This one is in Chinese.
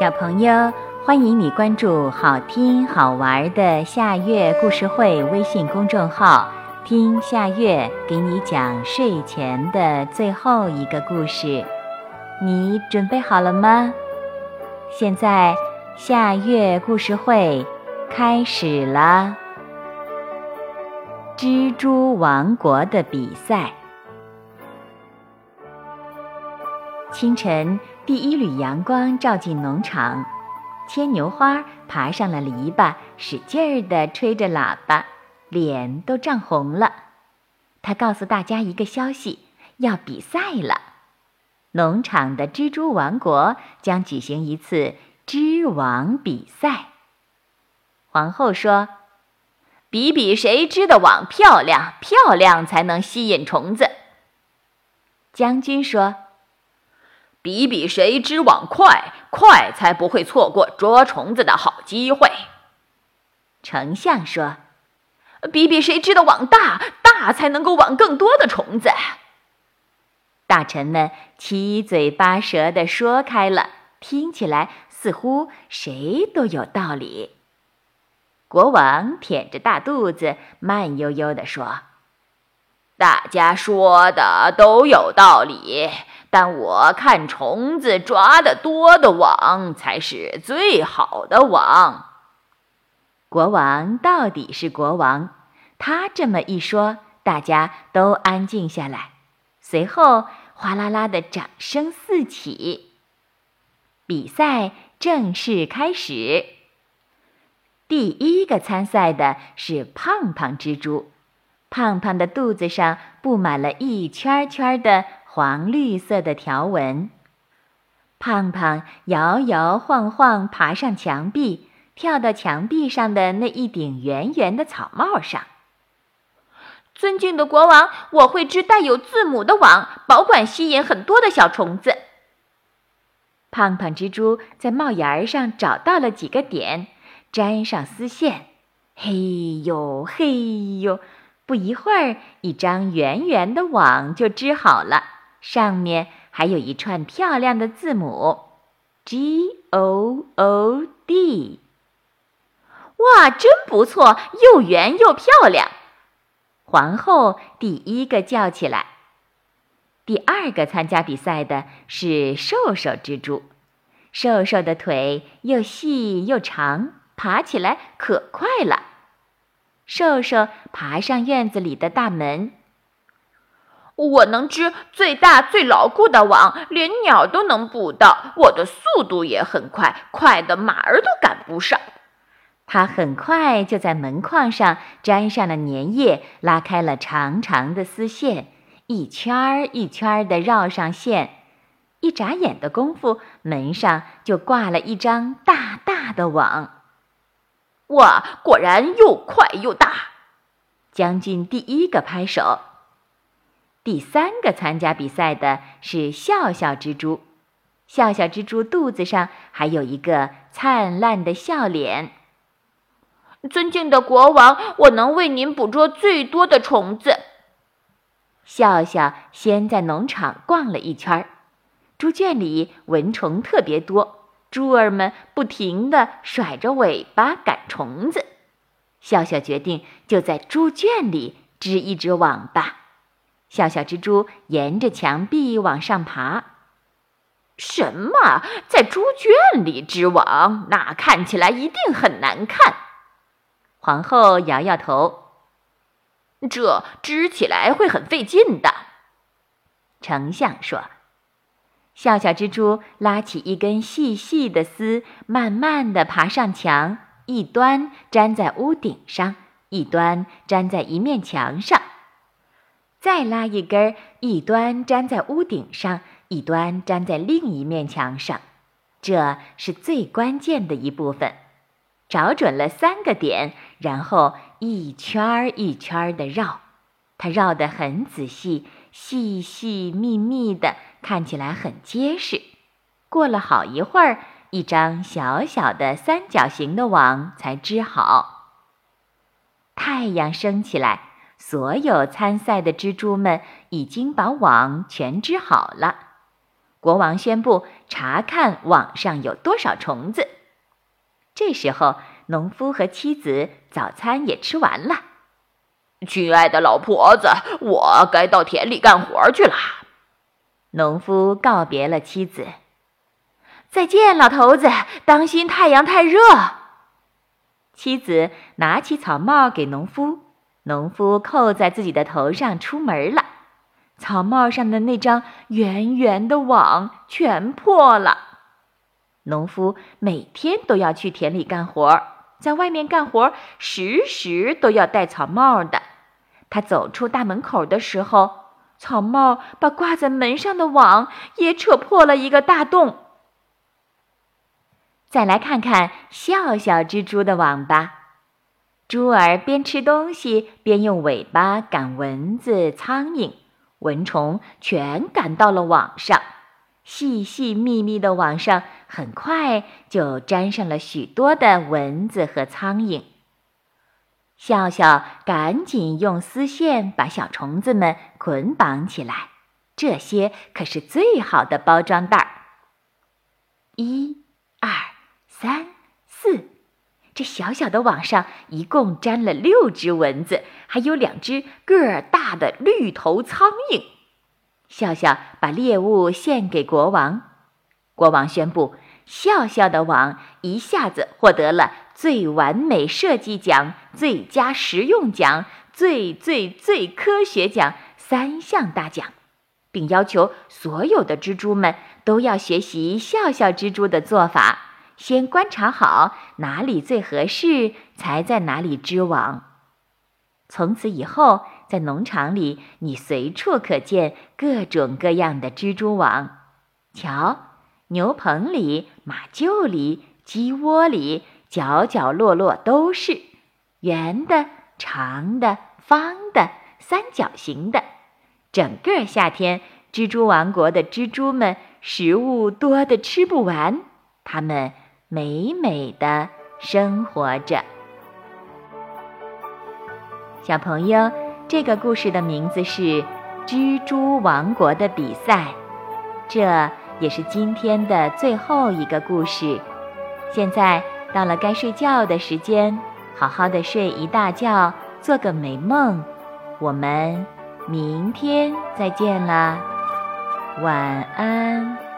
小朋友，欢迎你关注好听好玩的夏月故事会微信公众号，听夏月给你讲睡前的最后一个故事。你准备好了吗？现在夏月故事会开始了。蜘蛛王国的比赛。清晨。第一缕阳光照进农场，牵牛花爬上了篱笆，使劲儿地吹着喇叭，脸都涨红了。他告诉大家一个消息：要比赛了。农场的蜘蛛王国将举行一次织网比赛。皇后说：“比比谁织的网漂亮，漂亮才能吸引虫子。”将军说。比比谁织网快，快才不会错过捉虫子的好机会。丞相说：“比比谁织的网大，大才能够网更多的虫子。”大臣们七嘴八舌地说开了，听起来似乎谁都有道理。国王舔着大肚子，慢悠悠地说：“大家说的都有道理。”但我看虫子抓得多的网才是最好的网。国王到底是国王，他这么一说，大家都安静下来。随后，哗啦啦的掌声四起。比赛正式开始。第一个参赛的是胖胖蜘蛛，胖胖的肚子上布满了一圈圈的。黄绿色的条纹，胖胖摇摇晃晃爬上墙壁，跳到墙壁上的那一顶圆圆的草帽上。尊敬的国王，我会织带有字母的网，保管吸引很多的小虫子。胖胖蜘蛛在帽檐上找到了几个点，粘上丝线，嘿呦嘿呦，不一会儿，一张圆圆的网就织好了。上面还有一串漂亮的字母，G O O D。哇，真不错，又圆又漂亮！皇后第一个叫起来。第二个参加比赛的是瘦瘦蜘蛛，瘦瘦的腿又细又长，爬起来可快了。瘦瘦爬上院子里的大门。我能织最大最牢固的网，连鸟都能捕到。我的速度也很快，快的马儿都赶不上。他很快就在门框上粘上了粘液，拉开了长长的丝线，一圈儿一圈儿的绕上线。一眨眼的功夫，门上就挂了一张大大的网。哇，果然又快又大！将军第一个拍手。第三个参加比赛的是笑笑蜘蛛，笑笑蜘蛛肚子上还有一个灿烂的笑脸。尊敬的国王，我能为您捕捉最多的虫子。笑笑先在农场逛了一圈儿，猪圈里蚊虫特别多，猪儿们不停地甩着尾巴赶虫子。笑笑决定就在猪圈里织一织网吧。小小蜘蛛沿着墙壁往上爬。什么？在猪圈里织网？那看起来一定很难看。皇后摇摇头。这织起来会很费劲的。丞相说。小小蜘蛛拉起一根细细的丝，慢慢地爬上墙，一端粘在屋顶上，一端粘在一面墙上。再拉一根，一端粘在屋顶上，一端粘在另一面墙上，这是最关键的一部分。找准了三个点，然后一圈儿一圈儿的绕，它绕得很仔细，细细密密的，看起来很结实。过了好一会儿，一张小小的三角形的网才织好。太阳升起来。所有参赛的蜘蛛们已经把网全织好了，国王宣布查看网上有多少虫子。这时候，农夫和妻子早餐也吃完了。亲爱的老婆子，我该到田里干活去了。农夫告别了妻子。再见，老头子，当心太阳太热。妻子拿起草帽给农夫，农夫扣在自己的头上，出门了。草帽上的那张圆圆的网全破了。农夫每天都要去田里干活，在外面干活时时都要戴草帽的。他走出大门口的时候，草帽把挂在门上的网也扯破了一个大洞。再来看看笑笑蜘蛛的网吧。猪儿边吃东西边用尾巴赶蚊子、苍蝇，蚊虫全赶到了网上。细细密密的网上很快就粘上了许多的蚊子和苍蝇。笑笑赶紧用丝线把小虫子们捆绑起来，这些可是最好的包装袋儿。一、二、三、四，这小小的网上一共粘了六只蚊子，还有两只个儿大的绿头苍蝇。笑笑把猎物献给国王，国王宣布。笑笑的网一下子获得了最完美设计奖、最佳实用奖、最最最科学奖三项大奖，并要求所有的蜘蛛们都要学习笑笑蜘蛛的做法，先观察好哪里最合适，才在哪里织网。从此以后，在农场里，你随处可见各种各样的蜘蛛网。瞧。牛棚里、马厩里、鸡窝里，角角落落都是圆的、长的、方的、三角形的。整个夏天，蜘蛛王国的蜘蛛们食物多得吃不完，它们美美的生活着。小朋友，这个故事的名字是《蜘蛛王国的比赛》，这。也是今天的最后一个故事，现在到了该睡觉的时间，好好的睡一大觉，做个美梦。我们明天再见啦，晚安。